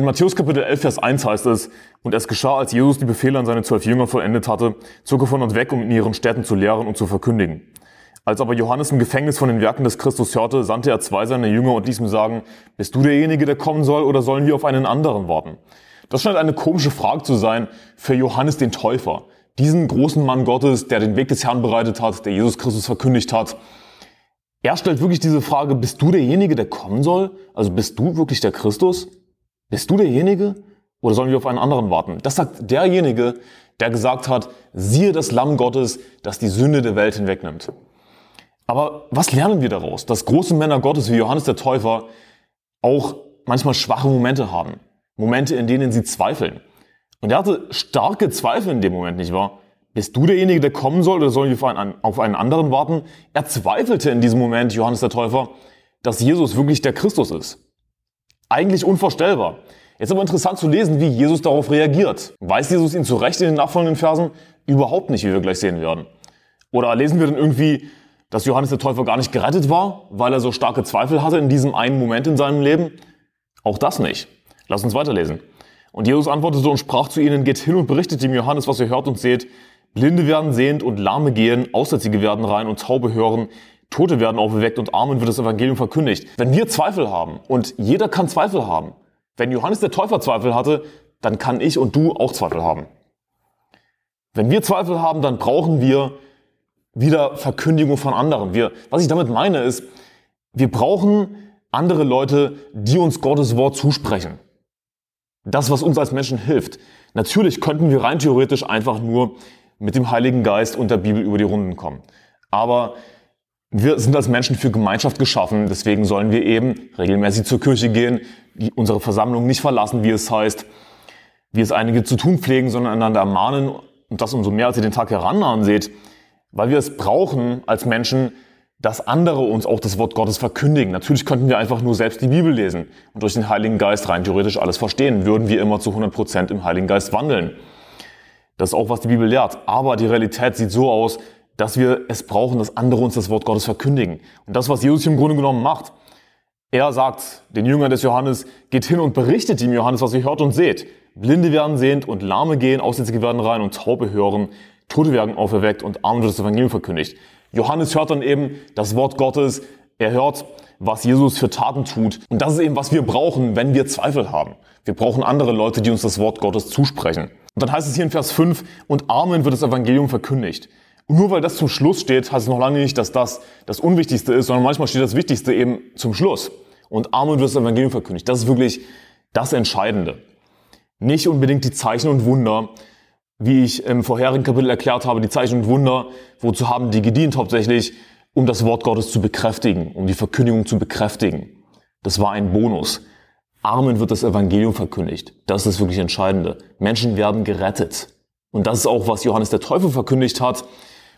In Matthäus Kapitel 11, Vers 1 heißt es, und es geschah, als Jesus die Befehle an seine zwölf Jünger vollendet hatte, zog er von und weg, um in ihren Städten zu lehren und zu verkündigen. Als aber Johannes im Gefängnis von den Werken des Christus hörte, sandte er zwei seiner Jünger und ließ ihm sagen, bist du derjenige, der kommen soll, oder sollen wir auf einen anderen warten? Das scheint eine komische Frage zu sein für Johannes den Täufer. Diesen großen Mann Gottes, der den Weg des Herrn bereitet hat, der Jesus Christus verkündigt hat. Er stellt wirklich diese Frage, bist du derjenige, der kommen soll? Also bist du wirklich der Christus? Bist du derjenige? Oder sollen wir auf einen anderen warten? Das sagt derjenige, der gesagt hat, siehe das Lamm Gottes, das die Sünde der Welt hinwegnimmt. Aber was lernen wir daraus? Dass große Männer Gottes wie Johannes der Täufer auch manchmal schwache Momente haben. Momente, in denen sie zweifeln. Und er hatte starke Zweifel in dem Moment, nicht wahr? Bist du derjenige, der kommen soll, oder sollen wir auf einen anderen warten? Er zweifelte in diesem Moment, Johannes der Täufer, dass Jesus wirklich der Christus ist. Eigentlich unvorstellbar. Jetzt aber interessant zu lesen, wie Jesus darauf reagiert. Weiß Jesus ihn zurecht in den nachfolgenden Versen? Überhaupt nicht, wie wir gleich sehen werden. Oder lesen wir dann irgendwie, dass Johannes der Täufer gar nicht gerettet war, weil er so starke Zweifel hatte in diesem einen Moment in seinem Leben? Auch das nicht. Lass uns weiterlesen. Und Jesus antwortete und sprach zu ihnen, geht hin und berichtet dem Johannes, was ihr hört und seht. Blinde werden sehend und Lahme gehen, Aussätzige werden rein und Taube hören. Tote werden auferweckt und Armen wird das Evangelium verkündigt. Wenn wir Zweifel haben, und jeder kann Zweifel haben, wenn Johannes der Täufer Zweifel hatte, dann kann ich und du auch Zweifel haben. Wenn wir Zweifel haben, dann brauchen wir wieder Verkündigung von anderen. Wir, was ich damit meine ist, wir brauchen andere Leute, die uns Gottes Wort zusprechen. Das, was uns als Menschen hilft. Natürlich könnten wir rein theoretisch einfach nur mit dem Heiligen Geist und der Bibel über die Runden kommen. Aber wir sind als Menschen für Gemeinschaft geschaffen, deswegen sollen wir eben regelmäßig zur Kirche gehen, unsere Versammlung nicht verlassen, wie es heißt, wie es einige zu tun pflegen, sondern einander ermahnen und das umso mehr, als ihr den Tag herannahen seht, weil wir es brauchen als Menschen, dass andere uns auch das Wort Gottes verkündigen. Natürlich könnten wir einfach nur selbst die Bibel lesen und durch den Heiligen Geist rein theoretisch alles verstehen, würden wir immer zu 100 Prozent im Heiligen Geist wandeln. Das ist auch, was die Bibel lehrt. Aber die Realität sieht so aus, dass wir es brauchen, dass andere uns das Wort Gottes verkündigen. Und das, was Jesus hier im Grunde genommen macht, er sagt den Jüngern des Johannes, geht hin und berichtet ihm Johannes, was ihr hört und seht. Blinde werden sehend und Lahme gehen, Aussätzige werden rein und Taube hören, Tote werden auferweckt und Arme wird das Evangelium verkündigt. Johannes hört dann eben das Wort Gottes, er hört, was Jesus für Taten tut. Und das ist eben, was wir brauchen, wenn wir Zweifel haben. Wir brauchen andere Leute, die uns das Wort Gottes zusprechen. Und dann heißt es hier in Vers 5, und Armen wird das Evangelium verkündigt. Und nur weil das zum Schluss steht, heißt es noch lange nicht, dass das das Unwichtigste ist, sondern manchmal steht das Wichtigste eben zum Schluss. Und Armen wird das Evangelium verkündigt. Das ist wirklich das Entscheidende. Nicht unbedingt die Zeichen und Wunder, wie ich im vorherigen Kapitel erklärt habe, die Zeichen und Wunder, wozu haben die gedient hauptsächlich, um das Wort Gottes zu bekräftigen, um die Verkündigung zu bekräftigen. Das war ein Bonus. Armen wird das Evangelium verkündigt. Das ist das wirklich Entscheidende. Menschen werden gerettet. Und das ist auch, was Johannes der Teufel verkündigt hat.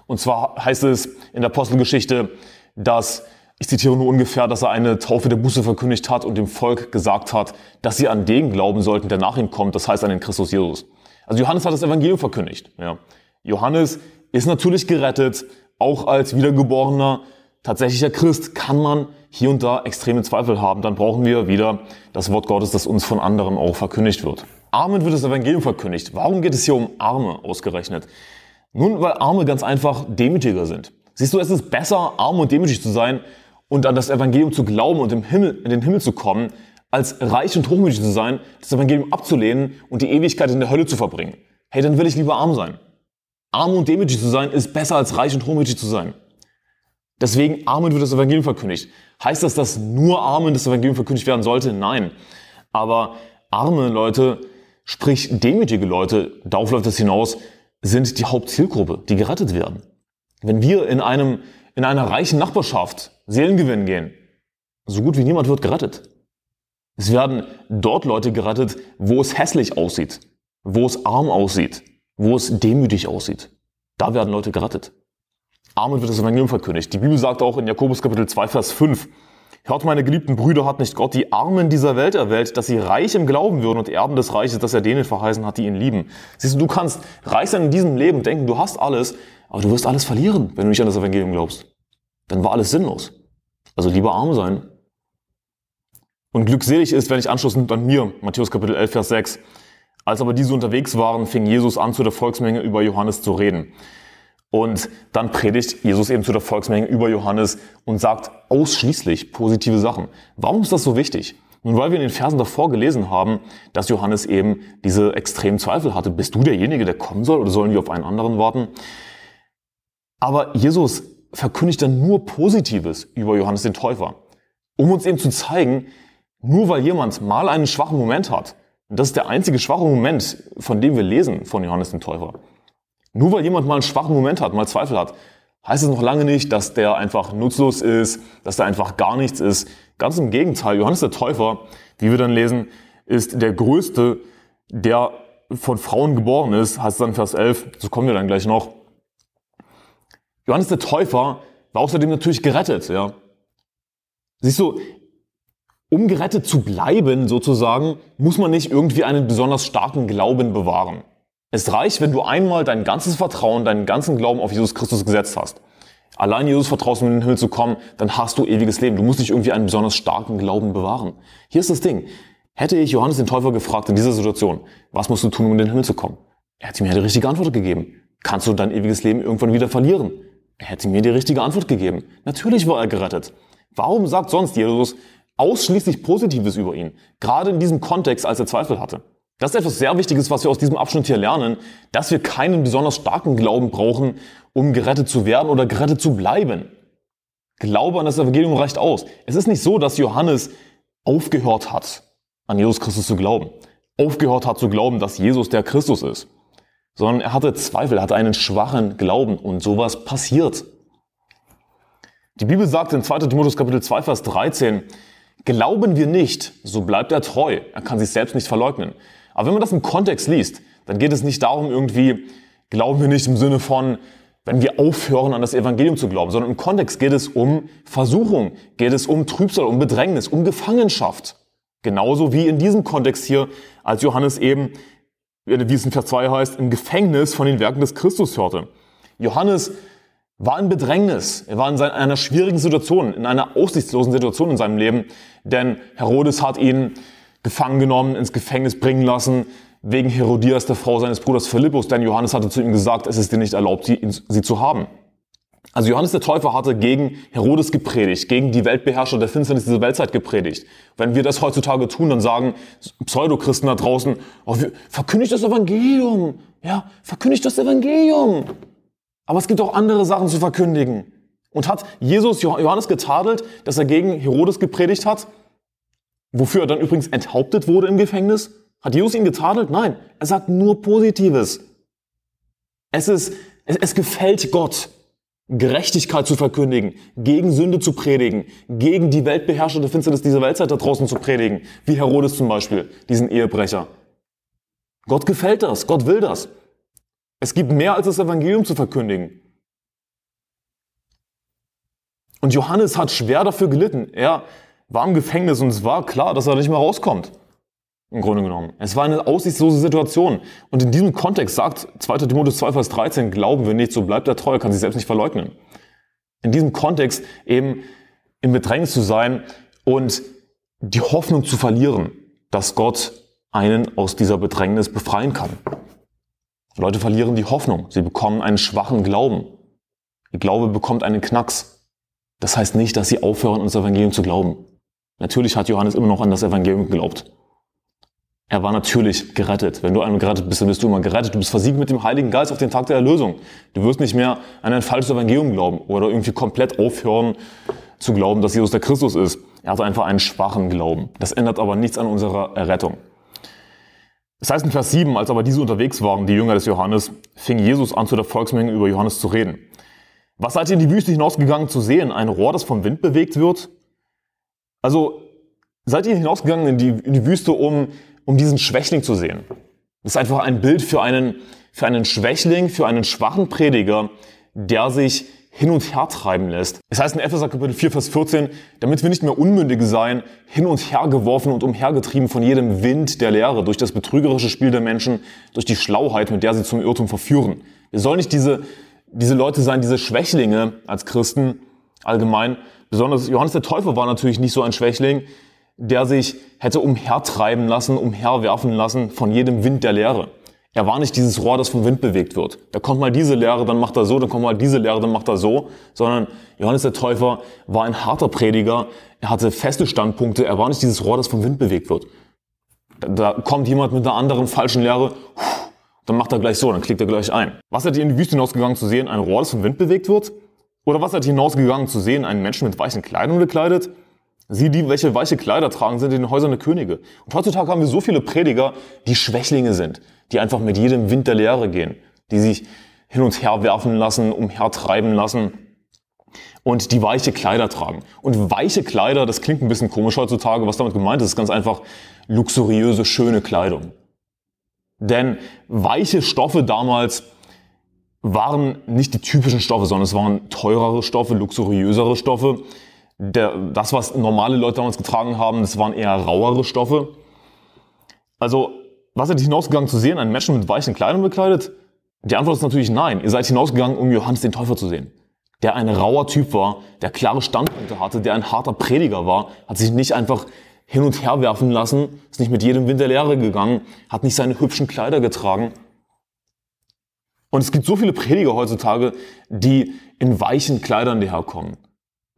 Und zwar heißt es in der Apostelgeschichte, dass, ich zitiere nur ungefähr, dass er eine Taufe der Buße verkündigt hat und dem Volk gesagt hat, dass sie an den glauben sollten, der nach ihm kommt, das heißt an den Christus Jesus. Also Johannes hat das Evangelium verkündigt. Ja. Johannes ist natürlich gerettet, auch als wiedergeborener, tatsächlicher Christ kann man hier und da extreme Zweifel haben. Dann brauchen wir wieder das Wort Gottes, das uns von anderen auch verkündigt wird. Armen wird das Evangelium verkündigt. Warum geht es hier um Arme ausgerechnet? Nun, weil Arme ganz einfach demütiger sind. Siehst du, es ist besser, arm und demütig zu sein und an das Evangelium zu glauben und im Himmel, in den Himmel zu kommen, als reich und hochmütig zu sein, das Evangelium abzulehnen und die Ewigkeit in der Hölle zu verbringen. Hey, dann will ich lieber arm sein. Arm und demütig zu sein ist besser als reich und hochmütig zu sein. Deswegen Armen wird das Evangelium verkündigt. Heißt das, dass nur Armen das Evangelium verkündigt werden sollte? Nein. Aber arme Leute, sprich demütige Leute, darauf läuft das hinaus, sind die Hauptzielgruppe, die gerettet werden. Wenn wir in einem, in einer reichen Nachbarschaft Seelengewinn gehen, so gut wie niemand wird gerettet. Es werden dort Leute gerettet, wo es hässlich aussieht, wo es arm aussieht, wo es demütig aussieht. Da werden Leute gerettet. Armen wird das Evangelium verkündigt. Die Bibel sagt auch in Jakobus Kapitel 2, Vers 5, Hört, meine geliebten Brüder, hat nicht Gott die Armen dieser Welt erwählt, dass sie reich im Glauben würden und Erben des Reiches, das er denen verheißen hat, die ihn lieben. Siehst du, du kannst reich sein in diesem Leben denken, du hast alles, aber du wirst alles verlieren, wenn du nicht an das Evangelium glaubst. Dann war alles sinnlos. Also lieber arm sein Und glückselig ist, wenn ich anschließend an mir, Matthäus Kapitel 11, Vers 6, als aber diese unterwegs waren, fing Jesus an, zu der Volksmenge über Johannes zu reden. Und dann predigt Jesus eben zu der Volksmenge über Johannes und sagt ausschließlich positive Sachen. Warum ist das so wichtig? Nun, weil wir in den Versen davor gelesen haben, dass Johannes eben diese extremen Zweifel hatte. Bist du derjenige, der kommen soll oder sollen wir auf einen anderen warten? Aber Jesus verkündigt dann nur Positives über Johannes den Täufer, um uns eben zu zeigen, nur weil jemand mal einen schwachen Moment hat, und das ist der einzige schwache Moment, von dem wir lesen von Johannes den Täufer. Nur weil jemand mal einen schwachen Moment hat, mal Zweifel hat, heißt es noch lange nicht, dass der einfach nutzlos ist, dass der einfach gar nichts ist. Ganz im Gegenteil, Johannes der Täufer, wie wir dann lesen, ist der größte, der von Frauen geboren ist, heißt es dann Vers 11, so kommen wir dann gleich noch. Johannes der Täufer war außerdem natürlich gerettet, ja. Siehst du, um gerettet zu bleiben, sozusagen, muss man nicht irgendwie einen besonders starken Glauben bewahren. Es reicht, wenn du einmal dein ganzes Vertrauen, deinen ganzen Glauben auf Jesus Christus gesetzt hast. Allein Jesus vertraust, um in den Himmel zu kommen, dann hast du ewiges Leben. Du musst nicht irgendwie einen besonders starken Glauben bewahren. Hier ist das Ding. Hätte ich Johannes den Täufer gefragt in dieser Situation, was musst du tun, um in den Himmel zu kommen? Er hätte mir die richtige Antwort gegeben. Kannst du dein ewiges Leben irgendwann wieder verlieren? Er hätte mir die richtige Antwort gegeben. Natürlich war er gerettet. Warum sagt sonst Jesus, ausschließlich Positives über ihn. Gerade in diesem Kontext, als er Zweifel hatte. Das ist etwas sehr Wichtiges, was wir aus diesem Abschnitt hier lernen, dass wir keinen besonders starken Glauben brauchen, um gerettet zu werden oder gerettet zu bleiben. Glaube an das Evangelium reicht aus. Es ist nicht so, dass Johannes aufgehört hat, an Jesus Christus zu glauben. Aufgehört hat zu glauben, dass Jesus der Christus ist. Sondern er hatte Zweifel, er hatte einen schwachen Glauben und sowas passiert. Die Bibel sagt in 2. Timotheus Kapitel 2, Vers 13, Glauben wir nicht, so bleibt er treu. Er kann sich selbst nicht verleugnen. Aber wenn man das im Kontext liest, dann geht es nicht darum, irgendwie, glauben wir nicht im Sinne von, wenn wir aufhören, an das Evangelium zu glauben, sondern im Kontext geht es um Versuchung, geht es um Trübsal, um Bedrängnis, um Gefangenschaft. Genauso wie in diesem Kontext hier, als Johannes eben, wie es in Vers 2 heißt, im Gefängnis von den Werken des Christus hörte. Johannes war in Bedrängnis. Er war in einer schwierigen Situation, in einer aussichtslosen Situation in seinem Leben, denn Herodes hat ihn gefangen genommen, ins Gefängnis bringen lassen, wegen Herodias, der Frau seines Bruders Philippus, denn Johannes hatte zu ihm gesagt, es ist dir nicht erlaubt, sie, sie zu haben. Also Johannes der Täufer hatte gegen Herodes gepredigt, gegen die Weltbeherrscher der Finsternis dieser Weltzeit gepredigt. Wenn wir das heutzutage tun, dann sagen Pseudochristen da draußen, oh, verkündigt das Evangelium, ja, verkündigt das Evangelium. Aber es gibt auch andere Sachen zu verkündigen. Und hat Jesus Johannes getadelt, dass er gegen Herodes gepredigt hat? Wofür er dann übrigens enthauptet wurde im Gefängnis? Hat Jesus ihn getadelt? Nein, er sagt nur Positives. Es ist, es, es gefällt Gott, Gerechtigkeit zu verkündigen, gegen Sünde zu predigen, gegen die Weltbeherrscher der Finsternis dieser Weltzeit da draußen zu predigen, wie Herodes zum Beispiel, diesen Ehebrecher. Gott gefällt das, Gott will das. Es gibt mehr als das Evangelium zu verkündigen. Und Johannes hat schwer dafür gelitten. Er war im Gefängnis und es war klar, dass er nicht mehr rauskommt. Im Grunde genommen. Es war eine aussichtslose Situation. Und in diesem Kontext sagt 2. Timotheus 2, Vers 13, glauben wir nicht, so bleibt er treu, kann sich selbst nicht verleugnen. In diesem Kontext eben im Bedrängnis zu sein und die Hoffnung zu verlieren, dass Gott einen aus dieser Bedrängnis befreien kann. Leute verlieren die Hoffnung. Sie bekommen einen schwachen Glauben. Ihr Glaube bekommt einen Knacks. Das heißt nicht, dass sie aufhören, das Evangelium zu glauben. Natürlich hat Johannes immer noch an das Evangelium geglaubt. Er war natürlich gerettet. Wenn du einmal gerettet bist, dann bist du immer gerettet. Du bist versiegt mit dem Heiligen Geist auf den Tag der Erlösung. Du wirst nicht mehr an ein falsches Evangelium glauben oder irgendwie komplett aufhören zu glauben, dass Jesus der Christus ist. Er hatte einfach einen schwachen Glauben. Das ändert aber nichts an unserer Errettung. Es heißt in Vers 7, als aber diese unterwegs waren, die Jünger des Johannes, fing Jesus an, zu der Volksmenge über Johannes zu reden. Was seid ihr in die Wüste hinausgegangen zu sehen? Ein Rohr, das vom Wind bewegt wird? Also, seid ihr hinausgegangen in die, in die Wüste, um, um diesen Schwächling zu sehen? Das ist einfach ein Bild für einen, für einen Schwächling, für einen schwachen Prediger, der sich hin und her treiben lässt. Es heißt in Epheser Kapitel 4, Vers 14, damit wir nicht mehr Unmündige seien, hin und her geworfen und umhergetrieben von jedem Wind der Lehre, durch das betrügerische Spiel der Menschen, durch die Schlauheit, mit der sie zum Irrtum verführen. Wir sollen nicht diese, diese Leute sein, diese Schwächlinge als Christen allgemein. Besonders Johannes der Täufer war natürlich nicht so ein Schwächling. der sich hätte umhertreiben lassen, umherwerfen lassen von jedem Wind der Lehre. Er war nicht dieses Rohr, das vom Wind bewegt wird. Da kommt mal diese Lehre, dann macht er so, dann kommt mal diese Lehre, dann macht er so, sondern Johannes der Täufer war ein harter Prediger, er hatte feste Standpunkte, er war nicht dieses Rohr, das vom Wind bewegt wird. Da, da kommt jemand mit einer anderen falschen Lehre, dann macht er gleich so, dann klickt er gleich ein. Was seid ihr in die Wüste hinausgegangen zu sehen? Ein Rohr, das vom Wind bewegt wird? Oder was seid hinausgegangen zu sehen? Einen Menschen mit weichen Kleidern bekleidet? Sie, die welche weiche Kleider tragen, sind in den Häusern der Könige. Und heutzutage haben wir so viele Prediger, die Schwächlinge sind, die einfach mit jedem Wind der Lehre gehen, die sich hin und her werfen lassen, umhertreiben lassen und die weiche Kleider tragen. Und weiche Kleider, das klingt ein bisschen komisch heutzutage, was damit gemeint ist, ist ganz einfach luxuriöse, schöne Kleidung. Denn weiche Stoffe damals waren nicht die typischen Stoffe, sondern es waren teurere Stoffe, luxuriösere Stoffe. Der, das, was normale Leute damals getragen haben, das waren eher rauere Stoffe. Also, was seid ihr hinausgegangen zu sehen? Einen Menschen mit weichen Kleidern bekleidet? Die Antwort ist natürlich nein. Ihr seid hinausgegangen, um Johannes den Täufer zu sehen. Der ein rauer Typ war, der klare Standpunkte hatte, der ein harter Prediger war, hat sich nicht einfach hin und her werfen lassen, ist nicht mit jedem Wind der Lehre gegangen, hat nicht seine hübschen Kleider getragen. Und es gibt so viele Prediger heutzutage, die in weichen Kleidern daherkommen.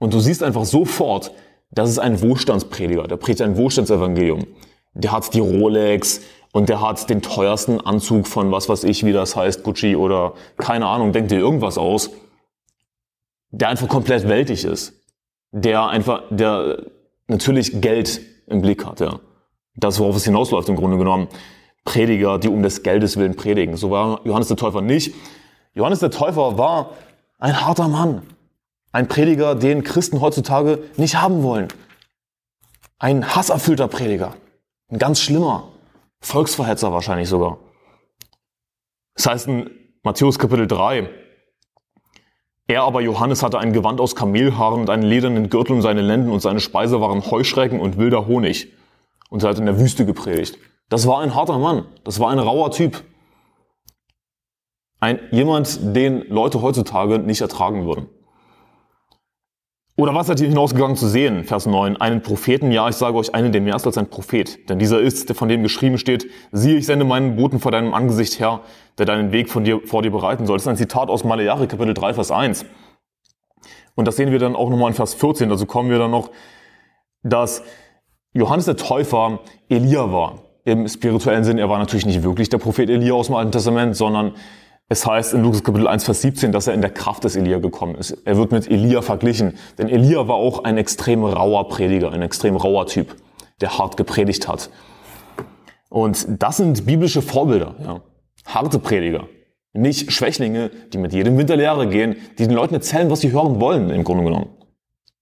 Und du siehst einfach sofort, das ist ein Wohlstandsprediger, der predigt ein Wohlstandsevangelium. Der hat die Rolex und der hat den teuersten Anzug von was weiß ich, wie das heißt, Gucci oder keine Ahnung, denkt dir irgendwas aus. Der einfach komplett weltig ist. Der einfach, der natürlich Geld im Blick hat. Ja. Das, worauf es hinausläuft im Grunde genommen. Prediger, die um des Geldes willen predigen. So war Johannes der Täufer nicht. Johannes der Täufer war ein harter Mann. Ein Prediger, den Christen heutzutage nicht haben wollen. Ein hasserfüllter Prediger. Ein ganz schlimmer. Volksverhetzer wahrscheinlich sogar. Das heißt in Matthäus Kapitel 3, er aber Johannes hatte ein Gewand aus Kamelhaaren und einen ledernen Gürtel um seine Lenden und seine Speise waren Heuschrecken und wilder Honig. Und er hat in der Wüste gepredigt. Das war ein harter Mann. Das war ein rauer Typ. Ein, jemand, den Leute heutzutage nicht ertragen würden. Oder was seid ihr hinausgegangen zu sehen? Vers 9. Einen Propheten, ja, ich sage euch, einen, der mehr ist als ein Prophet. Denn dieser ist, der von dem geschrieben steht, siehe, ich sende meinen Boten vor deinem Angesicht her, der deinen Weg von dir, vor dir bereiten soll. Das ist ein Zitat aus Maleachi, Kapitel 3, Vers 1. Und das sehen wir dann auch nochmal in Vers 14. Also kommen wir dann noch, dass Johannes der Täufer Elia war. Im spirituellen Sinn, er war natürlich nicht wirklich der Prophet Elia aus dem Alten Testament, sondern es heißt in Lukas Kapitel 1, Vers 17, dass er in der Kraft des Elia gekommen ist. Er wird mit Elia verglichen. Denn Elia war auch ein extrem rauer Prediger, ein extrem rauer Typ, der hart gepredigt hat. Und das sind biblische Vorbilder, ja. Harte Prediger. Nicht Schwächlinge, die mit jedem Winter Lehre gehen, die den Leuten erzählen, was sie hören wollen, im Grunde genommen.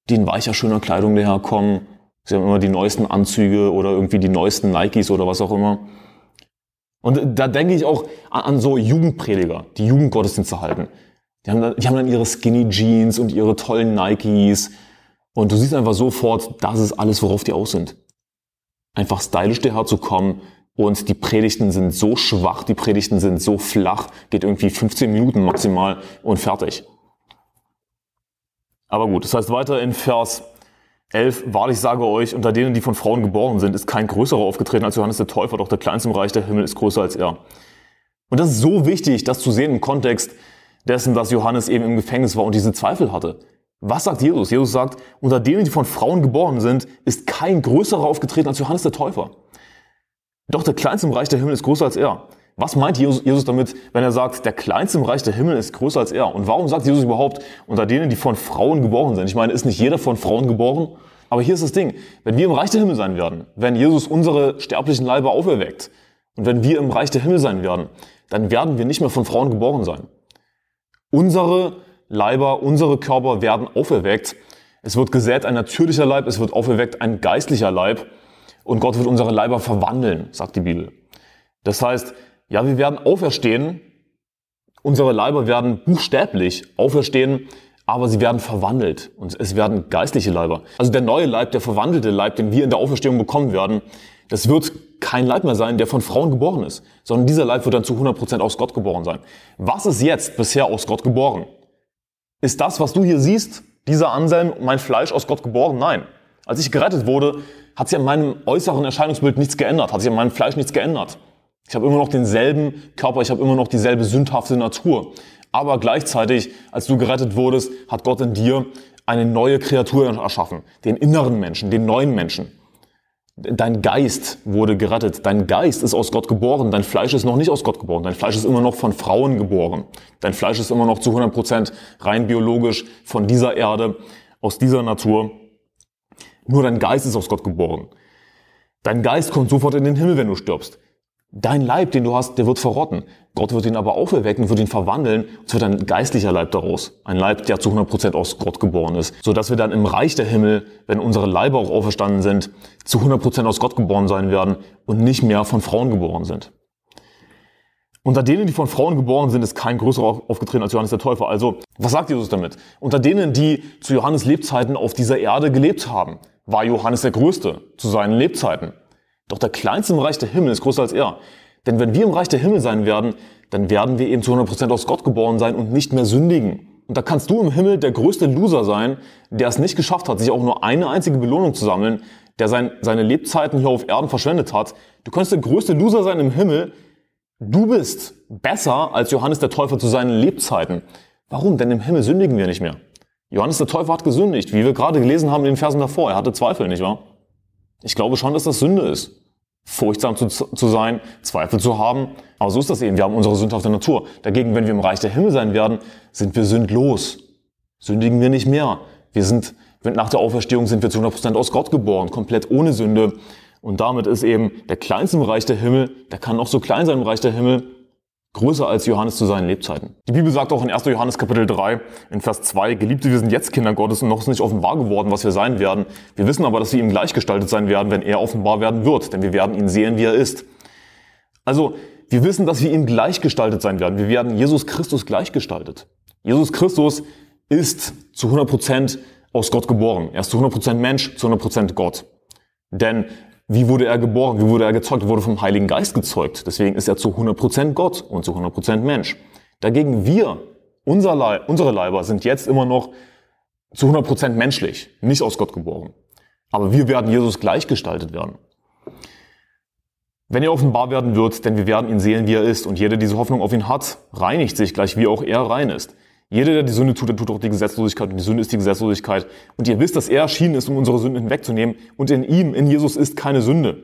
Die in weicher, schöner Kleidung daherkommen. Sie haben immer die neuesten Anzüge oder irgendwie die neuesten Nikes oder was auch immer. Und da denke ich auch an, so Jugendprediger, die Jugendgottesdienste halten. Die haben, dann, die haben dann ihre Skinny Jeans und ihre tollen Nikes. Und du siehst einfach sofort, das ist alles, worauf die aus sind. Einfach stylisch daherzukommen. Und die Predigten sind so schwach, die Predigten sind so flach, geht irgendwie 15 Minuten maximal und fertig. Aber gut, das heißt weiter in Vers 11, wahrlich sage euch, unter denen, die von Frauen geboren sind, ist kein größerer aufgetreten als Johannes der Täufer, doch der Kleinste im Reich der Himmel ist größer als er. Und das ist so wichtig, das zu sehen im Kontext dessen, dass Johannes eben im Gefängnis war und diese Zweifel hatte. Was sagt Jesus? Jesus sagt, unter denen, die von Frauen geboren sind, ist kein größerer aufgetreten als Johannes der Täufer. Doch der Kleinste im Reich der Himmel ist größer als er. Was meint Jesus damit, wenn er sagt, der Kleinste im Reich der Himmel ist größer als er? Und warum sagt Jesus überhaupt, unter denen, die von Frauen geboren sind? Ich meine, ist nicht jeder von Frauen geboren? Aber hier ist das Ding, wenn wir im Reich der Himmel sein werden, wenn Jesus unsere sterblichen Leiber auferweckt und wenn wir im Reich der Himmel sein werden, dann werden wir nicht mehr von Frauen geboren sein. Unsere Leiber, unsere Körper werden auferweckt. Es wird gesät ein natürlicher Leib, es wird auferweckt ein geistlicher Leib und Gott wird unsere Leiber verwandeln, sagt die Bibel. Das heißt, ja, wir werden auferstehen, unsere Leiber werden buchstäblich auferstehen, aber sie werden verwandelt und es werden geistliche Leiber. Also der neue Leib, der verwandelte Leib, den wir in der Auferstehung bekommen werden, das wird kein Leib mehr sein, der von Frauen geboren ist, sondern dieser Leib wird dann zu 100% aus Gott geboren sein. Was ist jetzt bisher aus Gott geboren? Ist das, was du hier siehst, dieser Anselm, mein Fleisch aus Gott geboren? Nein. Als ich gerettet wurde, hat sich an meinem äußeren Erscheinungsbild nichts geändert, hat sich an meinem Fleisch nichts geändert. Ich habe immer noch denselben Körper, ich habe immer noch dieselbe sündhafte Natur. Aber gleichzeitig, als du gerettet wurdest, hat Gott in dir eine neue Kreatur erschaffen, den inneren Menschen, den neuen Menschen. Dein Geist wurde gerettet. Dein Geist ist aus Gott geboren. Dein Fleisch ist noch nicht aus Gott geboren. Dein Fleisch ist immer noch von Frauen geboren. Dein Fleisch ist immer noch zu 100 Prozent rein biologisch von dieser Erde, aus dieser Natur. Nur dein Geist ist aus Gott geboren. Dein Geist kommt sofort in den Himmel, wenn du stirbst. Dein Leib, den du hast, der wird verrotten. Gott wird ihn aber auferwecken, wird ihn verwandeln. Es wird ein geistlicher Leib daraus. Ein Leib, der zu 100% aus Gott geboren ist. Sodass wir dann im Reich der Himmel, wenn unsere Leiber auch auferstanden sind, zu 100% aus Gott geboren sein werden und nicht mehr von Frauen geboren sind. Unter denen, die von Frauen geboren sind, ist kein größerer aufgetreten als Johannes der Täufer. Also, was sagt Jesus damit? Unter denen, die zu Johannes Lebzeiten auf dieser Erde gelebt haben, war Johannes der Größte zu seinen Lebzeiten. Doch der Kleinste im Reich der Himmel ist größer als er. Denn wenn wir im Reich der Himmel sein werden, dann werden wir eben zu 100% aus Gott geboren sein und nicht mehr sündigen. Und da kannst du im Himmel der größte Loser sein, der es nicht geschafft hat, sich auch nur eine einzige Belohnung zu sammeln, der sein, seine Lebzeiten hier auf Erden verschwendet hat. Du kannst der größte Loser sein im Himmel. Du bist besser als Johannes der Täufer zu seinen Lebzeiten. Warum? Denn im Himmel sündigen wir nicht mehr. Johannes der Täufer hat gesündigt, wie wir gerade gelesen haben in den Versen davor. Er hatte Zweifel, nicht wahr? Ich glaube schon, dass das Sünde ist furchtsam zu, zu sein, Zweifel zu haben. Aber so ist das eben. Wir haben unsere sündhafte Natur. Dagegen, wenn wir im Reich der Himmel sein werden, sind wir sündlos. Sündigen wir nicht mehr. Wir sind, nach der Auferstehung sind wir zu 100% aus Gott geboren, komplett ohne Sünde. Und damit ist eben der Kleinste im Reich der Himmel, der kann noch so klein sein im Reich der Himmel, größer als Johannes zu seinen Lebzeiten. Die Bibel sagt auch in 1. Johannes Kapitel 3 in Vers 2, Geliebte, wir sind jetzt Kinder Gottes und noch ist nicht offenbar geworden, was wir sein werden. Wir wissen aber, dass wir ihm gleichgestaltet sein werden, wenn er offenbar werden wird, denn wir werden ihn sehen, wie er ist. Also, wir wissen, dass wir ihm gleichgestaltet sein werden. Wir werden Jesus Christus gleichgestaltet. Jesus Christus ist zu 100 Prozent aus Gott geboren. Er ist zu 100 Prozent Mensch, zu 100 Prozent Gott. Denn wie wurde er geboren? Wie wurde er gezeugt? Er wurde vom Heiligen Geist gezeugt. Deswegen ist er zu 100% Gott und zu 100% Mensch. Dagegen wir, unser Leib, unsere Leiber sind jetzt immer noch zu 100% menschlich, nicht aus Gott geboren. Aber wir werden Jesus gleichgestaltet werden. Wenn er offenbar werden wird, denn wir werden ihn sehen, wie er ist, und jeder, der diese Hoffnung auf ihn hat, reinigt sich gleich, wie auch er rein ist. Jeder, der die Sünde tut, der tut auch die Gesetzlosigkeit und die Sünde ist die Gesetzlosigkeit. Und ihr wisst, dass er erschienen ist, um unsere Sünden hinwegzunehmen und in ihm, in Jesus ist keine Sünde.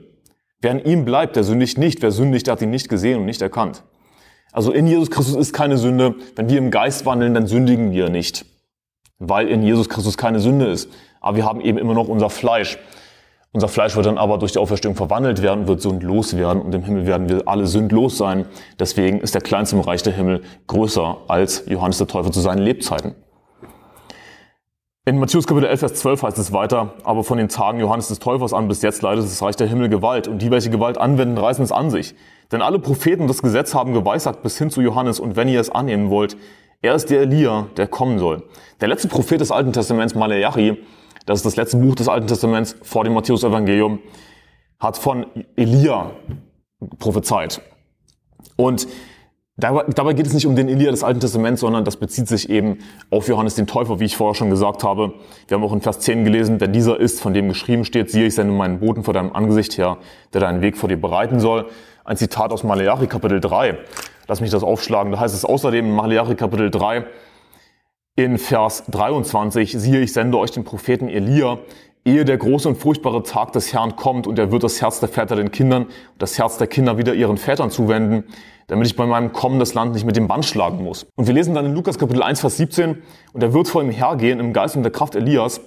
Wer in ihm bleibt, der sündigt nicht. Wer sündigt, der hat ihn nicht gesehen und nicht erkannt. Also in Jesus Christus ist keine Sünde. Wenn wir im Geist wandeln, dann sündigen wir nicht. Weil in Jesus Christus keine Sünde ist. Aber wir haben eben immer noch unser Fleisch. Unser Fleisch wird dann aber durch die Auferstehung verwandelt werden, wird sündlos werden und im Himmel werden wir alle sündlos sein. Deswegen ist der Kleinste im Reich der Himmel größer als Johannes der Täufer zu seinen Lebzeiten. In Matthäus Kapitel 11, Vers 12 heißt es weiter, aber von den Tagen Johannes des Täufers an bis jetzt leidet das Reich der Himmel Gewalt und die, welche Gewalt anwenden, reißen es an sich. Denn alle Propheten das Gesetz haben geweissagt bis hin zu Johannes und wenn ihr es annehmen wollt, er ist der Elia, der kommen soll. Der letzte Prophet des Alten Testaments, Maleachi, das ist das letzte Buch des Alten Testaments vor dem Matthäus-Evangelium, hat von Elia prophezeit. Und dabei geht es nicht um den Elia des Alten Testaments, sondern das bezieht sich eben auf Johannes den Täufer, wie ich vorher schon gesagt habe. Wir haben auch in Vers 10 gelesen, denn dieser ist, von dem geschrieben steht, siehe, ich sende meinen Boten vor deinem Angesicht her, der deinen Weg vor dir bereiten soll. Ein Zitat aus Maleachi Kapitel 3. Lass mich das aufschlagen. Da heißt es außerdem in Maleachi Kapitel 3, in Vers 23, siehe, ich sende euch den Propheten Elia, ehe der große und furchtbare Tag des Herrn kommt und er wird das Herz der Väter den Kindern und das Herz der Kinder wieder ihren Vätern zuwenden, damit ich bei meinem Kommen das Land nicht mit dem Band schlagen muss. Und wir lesen dann in Lukas Kapitel 1, Vers 17, und er wird vor ihm hergehen im Geist und der Kraft Elias,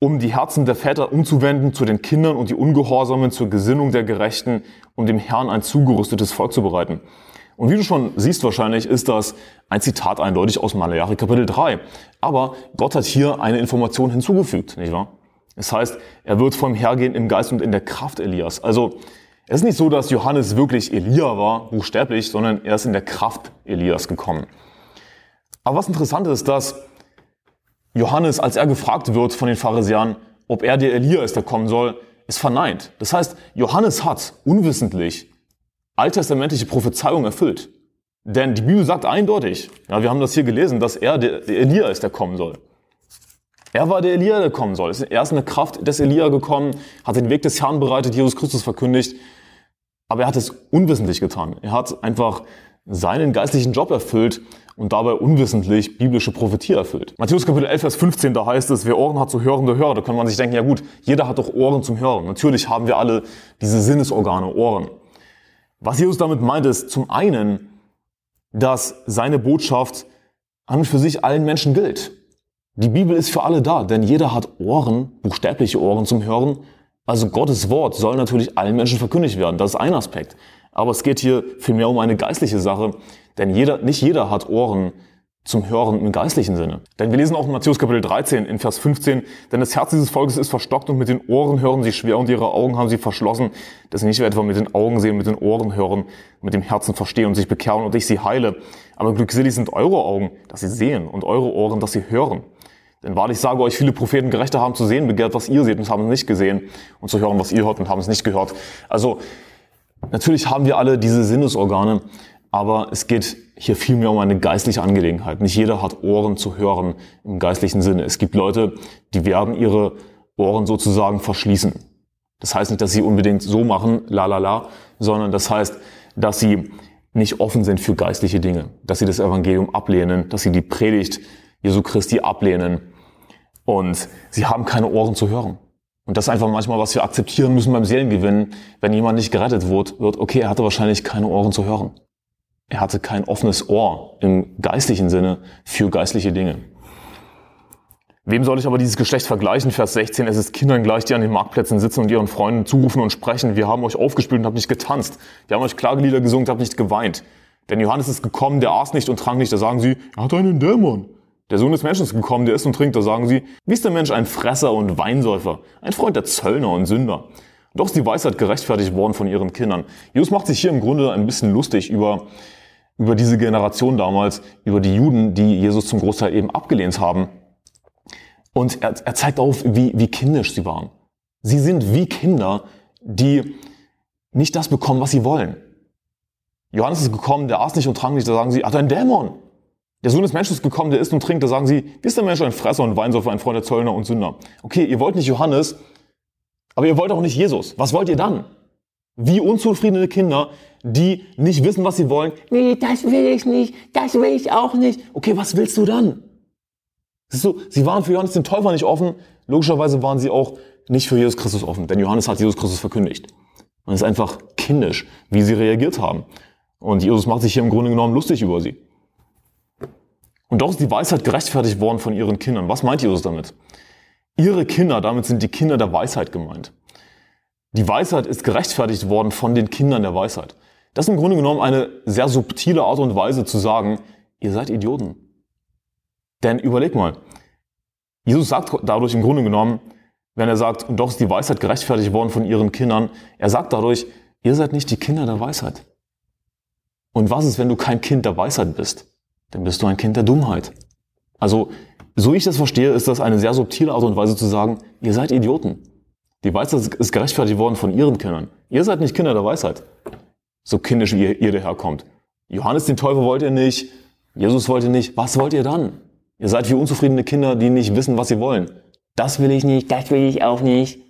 um die Herzen der Väter umzuwenden zu den Kindern und die Ungehorsamen zur Gesinnung der Gerechten, um dem Herrn ein zugerüstetes Volk zu bereiten. Und wie du schon siehst wahrscheinlich, ist das ein Zitat eindeutig aus Malachi Kapitel 3. Aber Gott hat hier eine Information hinzugefügt, nicht wahr? Das heißt, er wird vor ihm hergehen im Geist und in der Kraft Elias. Also, es ist nicht so, dass Johannes wirklich Elia war, buchstäblich, sondern er ist in der Kraft Elias gekommen. Aber was interessant ist, dass Johannes, als er gefragt wird von den Pharisäern, ob er der Elia ist, der kommen soll, ist verneint. Das heißt, Johannes hat unwissentlich alttestamentliche Prophezeiung erfüllt. Denn die Bibel sagt eindeutig, ja, wir haben das hier gelesen, dass er der, der Elia ist, der kommen soll. Er war der Elia, der kommen soll. Er ist in der Kraft des Elia gekommen, hat den Weg des Herrn bereitet, Jesus Christus verkündigt. Aber er hat es unwissentlich getan. Er hat einfach seinen geistlichen Job erfüllt und dabei unwissentlich biblische Prophetie erfüllt. Matthäus Kapitel 11, Vers 15, da heißt es, wer Ohren hat zu hören, der höre. Da kann man sich denken, ja gut, jeder hat doch Ohren zum Hören. Natürlich haben wir alle diese Sinnesorgane, Ohren. Was Jesus damit meint, ist zum einen, dass seine Botschaft an und für sich allen Menschen gilt. Die Bibel ist für alle da, denn jeder hat Ohren, buchstäbliche Ohren zum Hören. Also Gottes Wort soll natürlich allen Menschen verkündigt werden. Das ist ein Aspekt. Aber es geht hier vielmehr um eine geistliche Sache, denn jeder, nicht jeder hat Ohren zum Hören im geistlichen Sinne. Denn wir lesen auch in Matthäus Kapitel 13 in Vers 15, denn das Herz dieses Volkes ist verstockt und mit den Ohren hören sie schwer und ihre Augen haben sie verschlossen, dass sie nicht etwa mit den Augen sehen, mit den Ohren hören, mit dem Herzen verstehen und sich bekehren und ich sie heile. Aber glückselig sind eure Augen, dass sie sehen und eure Ohren, dass sie hören. Denn wahrlich sage euch, viele Propheten Gerechte haben zu sehen begehrt, was ihr seht und haben es nicht gesehen und zu hören, was ihr hört und haben es nicht gehört. Also natürlich haben wir alle diese Sinnesorgane, aber es geht hier vielmehr um eine geistliche Angelegenheit. Nicht jeder hat Ohren zu hören im geistlichen Sinne. Es gibt Leute, die werden ihre Ohren sozusagen verschließen. Das heißt nicht, dass sie unbedingt so machen, la la la, sondern das heißt, dass sie nicht offen sind für geistliche Dinge, dass sie das Evangelium ablehnen, dass sie die Predigt Jesu Christi ablehnen und sie haben keine Ohren zu hören. Und das ist einfach manchmal, was wir akzeptieren müssen beim Seelengewinn. Wenn jemand nicht gerettet wird, wird, okay, er hatte wahrscheinlich keine Ohren zu hören. Er hatte kein offenes Ohr im geistlichen Sinne für geistliche Dinge. Wem soll ich aber dieses Geschlecht vergleichen? Vers 16, es ist Kindern gleich, die an den Marktplätzen sitzen und ihren Freunden zurufen und sprechen. Wir haben euch aufgespielt und habt nicht getanzt. Wir haben euch Klagelieder gesungen und habt nicht geweint. Denn Johannes ist gekommen, der aß nicht und trank nicht. Da sagen sie, er hat einen Dämon. Der Sohn des Menschen ist gekommen, der isst und trinkt. Da sagen sie, wie ist der Mensch ein Fresser und Weinsäufer, ein Freund der Zöllner und Sünder. Doch ist die Weisheit gerechtfertigt worden von ihren Kindern. Jesus macht sich hier im Grunde ein bisschen lustig über, über diese Generation damals, über die Juden, die Jesus zum Großteil eben abgelehnt haben. Und er, er zeigt auf, wie, wie kindisch sie waren. Sie sind wie Kinder, die nicht das bekommen, was sie wollen. Johannes ist gekommen, der aß nicht und trank nicht, da sagen sie, hat ein Dämon. Der Sohn des Menschen ist gekommen, der isst und trinkt. Da sagen sie, wie ist der Mensch ein Fresser und Weinsäufer, ein Freund der Zöllner und Sünder? Okay, ihr wollt nicht Johannes, aber ihr wollt auch nicht Jesus. Was wollt ihr dann? Wie unzufriedene Kinder, die nicht wissen, was sie wollen. Nee, das will ich nicht, das will ich auch nicht. Okay, was willst du dann? Siehst du, sie waren für Johannes den Täufer nicht offen. Logischerweise waren sie auch nicht für Jesus Christus offen, denn Johannes hat Jesus Christus verkündigt. Und es ist einfach kindisch, wie sie reagiert haben. Und Jesus macht sich hier im Grunde genommen lustig über sie. Und doch ist die Weisheit gerechtfertigt worden von ihren Kindern. Was meint Jesus damit? Ihre Kinder, damit sind die Kinder der Weisheit gemeint. Die Weisheit ist gerechtfertigt worden von den Kindern der Weisheit. Das ist im Grunde genommen eine sehr subtile Art und Weise zu sagen, ihr seid Idioten. Denn überleg mal, Jesus sagt dadurch im Grunde genommen, wenn er sagt, und doch ist die Weisheit gerechtfertigt worden von ihren Kindern, er sagt dadurch, ihr seid nicht die Kinder der Weisheit. Und was ist, wenn du kein Kind der Weisheit bist? dann bist du ein Kind der Dummheit. Also, so ich das verstehe, ist das eine sehr subtile Art und Weise zu sagen, ihr seid Idioten. Die Weisheit ist gerechtfertigt worden von ihren Kindern. Ihr seid nicht Kinder der Weisheit. So kindisch, wie ihr, ihr daherkommt. Johannes den Teufel wollt ihr nicht, Jesus wollt ihr nicht. Was wollt ihr dann? Ihr seid wie unzufriedene Kinder, die nicht wissen, was sie wollen. Das will ich nicht, das will ich auch nicht.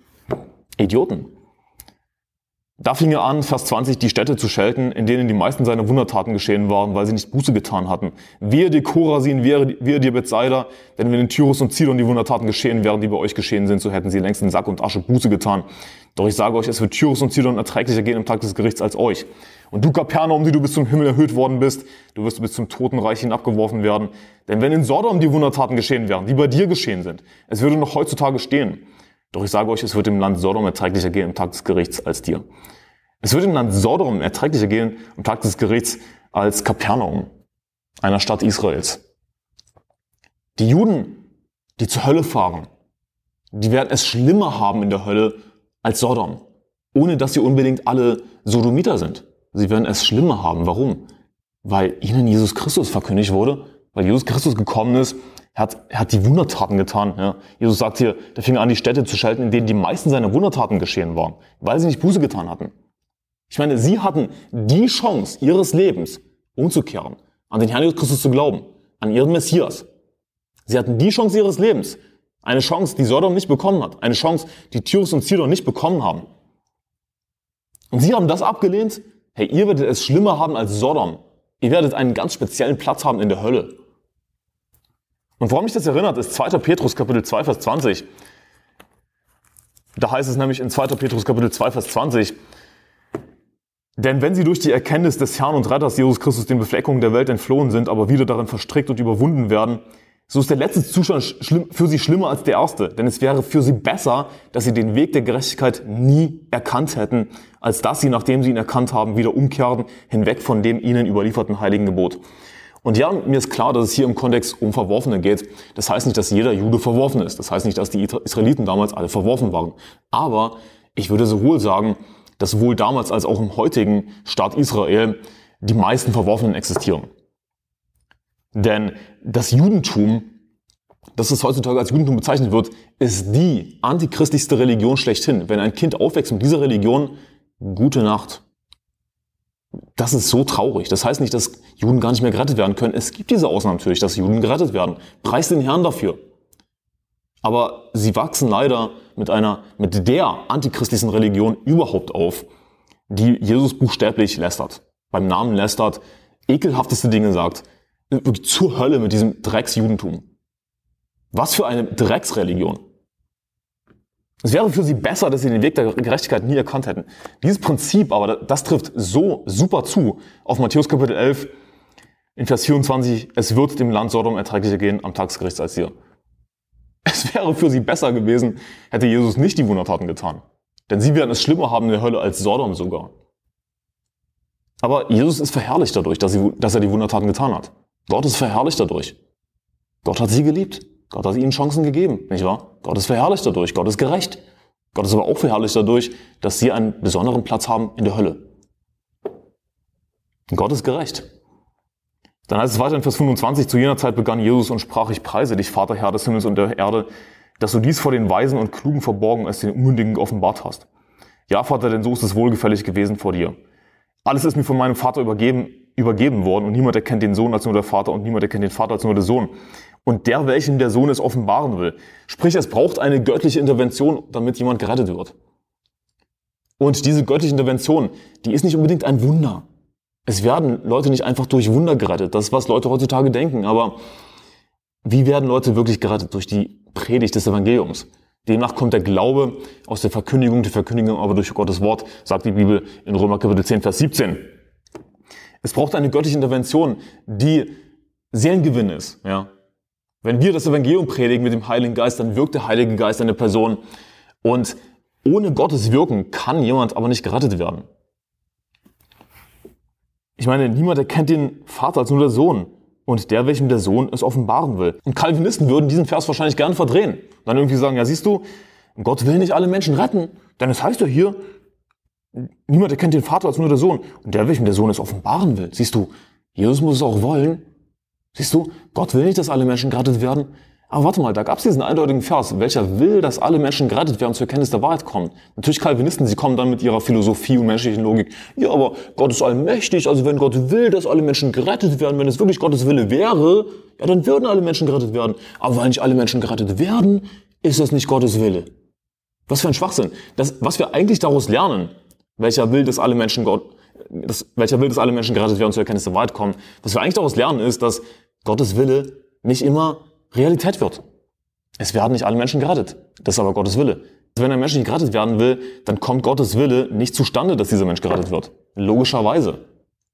Idioten. Da fing er an, Vers 20, die Städte zu schelten, in denen die meisten seiner Wundertaten geschehen waren, weil sie nicht Buße getan hatten. Wehe dir Korasin, wehe, wehe dir Bethsaida, denn wenn in Tyrus und Zidon die Wundertaten geschehen wären, die bei euch geschehen sind, so hätten sie längst in Sack und Asche Buße getan. Doch ich sage euch, es wird Tyrus und Zidon erträglicher gehen im Tag des Gerichts als euch. Und du Kapernaum, die du bis zum Himmel erhöht worden bist, du wirst bis zum Totenreich hinabgeworfen werden. Denn wenn in Sodom die Wundertaten geschehen wären, die bei dir geschehen sind, es würde noch heutzutage stehen. Doch ich sage euch, es wird im Land Sodom erträglicher gehen im Tag des Gerichts als dir. Es wird im Land Sodom erträglicher gehen am Tag des Gerichts als Kapernaum, einer Stadt Israels. Die Juden, die zur Hölle fahren, die werden es schlimmer haben in der Hölle als Sodom, ohne dass sie unbedingt alle Sodomiter sind. Sie werden es schlimmer haben. Warum? Weil ihnen Jesus Christus verkündigt wurde, weil Jesus Christus gekommen ist er hat, er hat die Wundertaten getan. Ja. Jesus sagt hier, der fing an, die Städte zu schalten, in denen die meisten seiner Wundertaten geschehen waren, weil sie nicht Buße getan hatten. Ich meine, sie hatten die Chance ihres Lebens umzukehren, an den Herrn Jesus Christus zu glauben, an ihren Messias. Sie hatten die Chance ihres Lebens, Eine Chance, die Sodom nicht bekommen hat. Eine Chance, die Tyrus und Sidon nicht bekommen haben. Und sie haben das abgelehnt. Hey, ihr werdet es schlimmer haben als Sodom. Ihr werdet einen ganz speziellen Platz haben in der Hölle. Und woran mich das erinnert, ist 2. Petrus Kapitel 2, Vers 20. Da heißt es nämlich in 2. Petrus Kapitel 2, Vers 20, denn wenn sie durch die Erkenntnis des Herrn und Retters Jesus Christus den Befleckungen der Welt entflohen sind, aber wieder darin verstrickt und überwunden werden, so ist der letzte Zustand für sie schlimmer als der erste. Denn es wäre für sie besser, dass sie den Weg der Gerechtigkeit nie erkannt hätten, als dass sie, nachdem sie ihn erkannt haben, wieder umkehrten, hinweg von dem ihnen überlieferten heiligen Gebot. Und ja, mir ist klar, dass es hier im Kontext um Verworfene geht. Das heißt nicht, dass jeder Jude verworfen ist. Das heißt nicht, dass die Israeliten damals alle verworfen waren. Aber ich würde sowohl sagen, dass sowohl damals als auch im heutigen Staat Israel die meisten Verworfenen existieren. Denn das Judentum, das es heutzutage als Judentum bezeichnet wird, ist die antichristlichste Religion schlechthin. Wenn ein Kind aufwächst mit dieser Religion, gute Nacht. Das ist so traurig. Das heißt nicht, dass Juden gar nicht mehr gerettet werden können. Es gibt diese Ausnahmen natürlich, dass Juden gerettet werden. Preis den Herrn dafür. Aber sie wachsen leider mit einer, mit der antichristlichen Religion überhaupt auf, die Jesus buchstäblich lästert. Beim Namen lästert, ekelhafteste Dinge sagt, zur Hölle mit diesem Drecksjudentum. Was für eine Drecksreligion. Es wäre für sie besser, dass sie den Weg der Gerechtigkeit nie erkannt hätten. Dieses Prinzip aber, das trifft so super zu auf Matthäus Kapitel 11 in Vers 24, es wird dem Land Sodom erträglicher gehen am Tagesgericht als dir. Es wäre für sie besser gewesen, hätte Jesus nicht die Wundertaten getan. Denn sie werden es schlimmer haben in der Hölle als Sodom sogar. Aber Jesus ist verherrlicht dadurch, dass, sie, dass er die Wundertaten getan hat. Gott ist verherrlicht dadurch. Gott hat sie geliebt. Gott hat ihnen Chancen gegeben, nicht wahr? Gott ist verherrlicht dadurch, Gott ist gerecht. Gott ist aber auch verherrlicht dadurch, dass sie einen besonderen Platz haben in der Hölle. Gott ist gerecht. Dann heißt es weiter in Vers 25, zu jener Zeit begann Jesus und sprach, ich preise dich, Vater, Herr des Himmels und der Erde, dass du dies vor den Weisen und Klugen verborgen als den Unmündigen offenbart hast. Ja, Vater, denn so ist es wohlgefällig gewesen vor dir. Alles ist mir von meinem Vater übergeben, übergeben worden und niemand erkennt den Sohn als nur der Vater und niemand erkennt den Vater als nur der Sohn und der, welchen der Sohn es offenbaren will. Sprich, es braucht eine göttliche Intervention, damit jemand gerettet wird. Und diese göttliche Intervention, die ist nicht unbedingt ein Wunder. Es werden Leute nicht einfach durch Wunder gerettet. Das ist, was Leute heutzutage denken. Aber wie werden Leute wirklich gerettet? Durch die Predigt des Evangeliums. Demnach kommt der Glaube aus der Verkündigung, die Verkündigung aber durch Gottes Wort, sagt die Bibel in Römer Kapitel 10, Vers 17. Es braucht eine göttliche Intervention, die Seelengewinn ist. Ja? Wenn wir das Evangelium predigen mit dem Heiligen Geist, dann wirkt der Heilige Geist eine Person. Und ohne Gottes Wirken kann jemand aber nicht gerettet werden. Ich meine, niemand erkennt den Vater als nur der Sohn. Und der, welchem der Sohn es offenbaren will. Und Calvinisten würden diesen Vers wahrscheinlich gern verdrehen. Dann irgendwie sagen, ja siehst du, Gott will nicht alle Menschen retten. Denn es heißt ja hier, niemand erkennt den Vater als nur der Sohn. Und der, welchem der Sohn es offenbaren will. Siehst du, Jesus muss es auch wollen. Siehst du, Gott will nicht, dass alle Menschen gerettet werden. Aber warte mal, da gab es diesen eindeutigen Vers, welcher will, dass alle Menschen gerettet werden, zur Erkenntnis der Wahrheit kommen. Natürlich Calvinisten, sie kommen dann mit ihrer Philosophie und menschlichen Logik. Ja, aber Gott ist allmächtig, also wenn Gott will, dass alle Menschen gerettet werden, wenn es wirklich Gottes Wille wäre, ja, dann würden alle Menschen gerettet werden. Aber weil nicht alle Menschen gerettet werden, ist das nicht Gottes Wille. Was für ein Schwachsinn. Das, was wir eigentlich daraus lernen, welcher will, dass alle Menschen Gott, das, welcher will, dass alle Menschen gerettet werden zur Erkenntnis der Wahrheit kommen. Was wir eigentlich daraus lernen, ist, dass Gottes Wille nicht immer Realität wird. Es werden nicht alle Menschen gerettet. Das ist aber Gottes Wille. Wenn ein Mensch nicht gerettet werden will, dann kommt Gottes Wille nicht zustande, dass dieser Mensch gerettet wird. Logischerweise.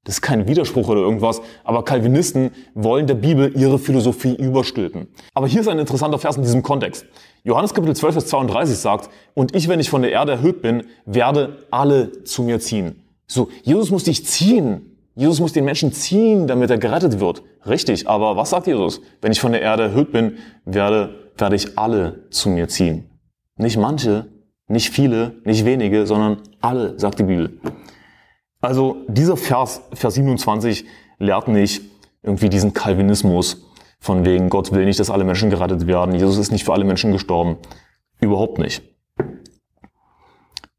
Das ist kein Widerspruch oder irgendwas, aber Calvinisten wollen der Bibel ihre Philosophie überstülpen. Aber hier ist ein interessanter Vers in diesem Kontext. Johannes Kapitel 12, Vers 32 sagt, und ich, wenn ich von der Erde erhöht bin, werde alle zu mir ziehen. So, Jesus muss dich ziehen. Jesus muss den Menschen ziehen, damit er gerettet wird. Richtig, aber was sagt Jesus? Wenn ich von der Erde erhöht bin, werde, werde ich alle zu mir ziehen. Nicht manche, nicht viele, nicht wenige, sondern alle, sagt die Bibel. Also dieser Vers, Vers 27, lehrt nicht irgendwie diesen Calvinismus von wegen Gott will nicht, dass alle Menschen gerettet werden. Jesus ist nicht für alle Menschen gestorben. Überhaupt nicht.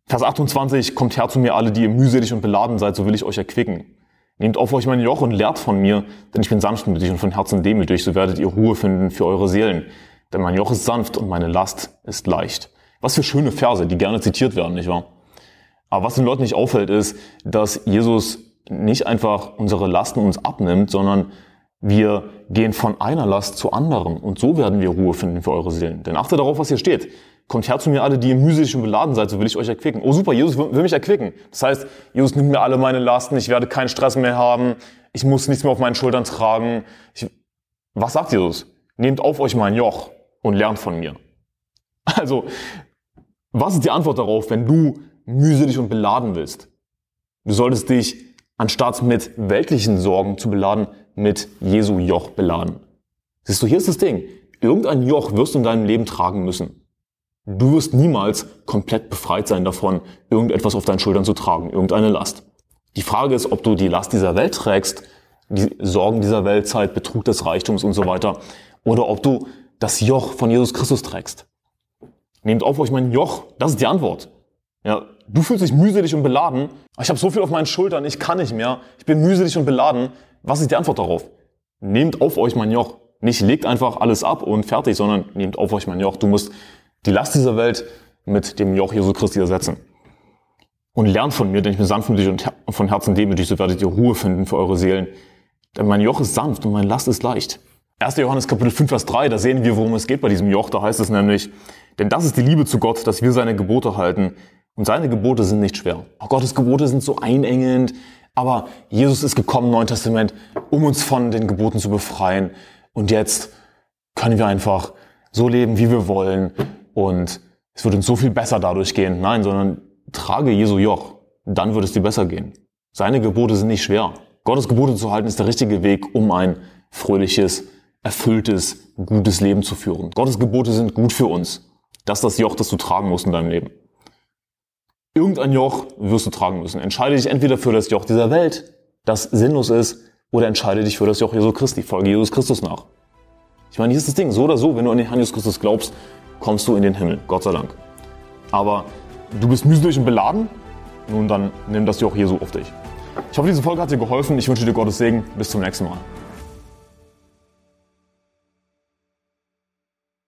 Vers 28, kommt her zu mir alle, die ihr mühselig und beladen seid, so will ich euch erquicken. Nehmt auf euch mein Joch und lehrt von mir, denn ich bin sanftmütig und von Herzen demütig, so werdet ihr Ruhe finden für eure Seelen. Denn mein Joch ist sanft und meine Last ist leicht. Was für schöne Verse, die gerne zitiert werden, nicht wahr? Aber was den Leuten nicht auffällt, ist, dass Jesus nicht einfach unsere Lasten uns abnimmt, sondern wir gehen von einer Last zur anderen und so werden wir Ruhe finden für eure Seelen. Denn achte darauf, was hier steht. Kommt her zu mir alle, die ihr mühselig und beladen seid, so will ich euch erquicken. Oh super, Jesus will mich erquicken. Das heißt, Jesus nimmt mir alle meine Lasten, ich werde keinen Stress mehr haben, ich muss nichts mehr auf meinen Schultern tragen. Ich, was sagt Jesus? Nehmt auf euch mein Joch und lernt von mir. Also, was ist die Antwort darauf, wenn du mühselig und beladen willst? Du solltest dich, anstatt mit weltlichen Sorgen zu beladen, mit Jesu Joch beladen. Siehst du, hier ist das Ding. Irgendein Joch wirst du in deinem Leben tragen müssen. Du wirst niemals komplett befreit sein davon, irgendetwas auf deinen Schultern zu tragen, irgendeine Last. Die Frage ist, ob du die Last dieser Welt trägst, die Sorgen dieser Weltzeit, Betrug des Reichtums und so weiter, oder ob du das Joch von Jesus Christus trägst. Nehmt auf euch mein Joch, das ist die Antwort. Ja, du fühlst dich mühselig und beladen. Ich habe so viel auf meinen Schultern, ich kann nicht mehr. Ich bin mühselig und beladen. Was ist die Antwort darauf? Nehmt auf euch mein Joch. Nicht legt einfach alles ab und fertig, sondern nehmt auf euch mein Joch. Du musst die Last dieser Welt mit dem Joch Jesu Christi ersetzen. Und lernt von mir, denn ich bin sanftmütig und von Herzen demütig, so werdet ihr Ruhe finden für eure Seelen. Denn mein Joch ist sanft und meine Last ist leicht. 1. Johannes Kapitel 5, Vers 3, da sehen wir, worum es geht bei diesem Joch. Da heißt es nämlich, denn das ist die Liebe zu Gott, dass wir seine Gebote halten. Und seine Gebote sind nicht schwer. Auch Gottes Gebote sind so einengend. Aber Jesus ist gekommen Neuen Testament, um uns von den Geboten zu befreien. Und jetzt können wir einfach so leben, wie wir wollen. Und es wird uns so viel besser dadurch gehen. Nein, sondern trage Jesu Joch. Dann wird es dir besser gehen. Seine Gebote sind nicht schwer. Gottes Gebote zu halten ist der richtige Weg, um ein fröhliches, erfülltes, gutes Leben zu führen. Gottes Gebote sind gut für uns. Das ist das Joch, das du tragen musst in deinem Leben. Irgendein Joch wirst du tragen müssen. Entscheide dich entweder für das Joch dieser Welt, das sinnlos ist, oder entscheide dich für das Joch Jesu Christi. Folge Jesus Christus nach. Ich meine, hier ist das Ding. So oder so, wenn du an den Herrn Jesus Christus glaubst, kommst du in den Himmel. Gott sei Dank. Aber du bist mühselig und beladen? Nun, dann nimm das Joch Jesu auf dich. Ich hoffe, diese Folge hat dir geholfen. Ich wünsche dir Gottes Segen. Bis zum nächsten Mal.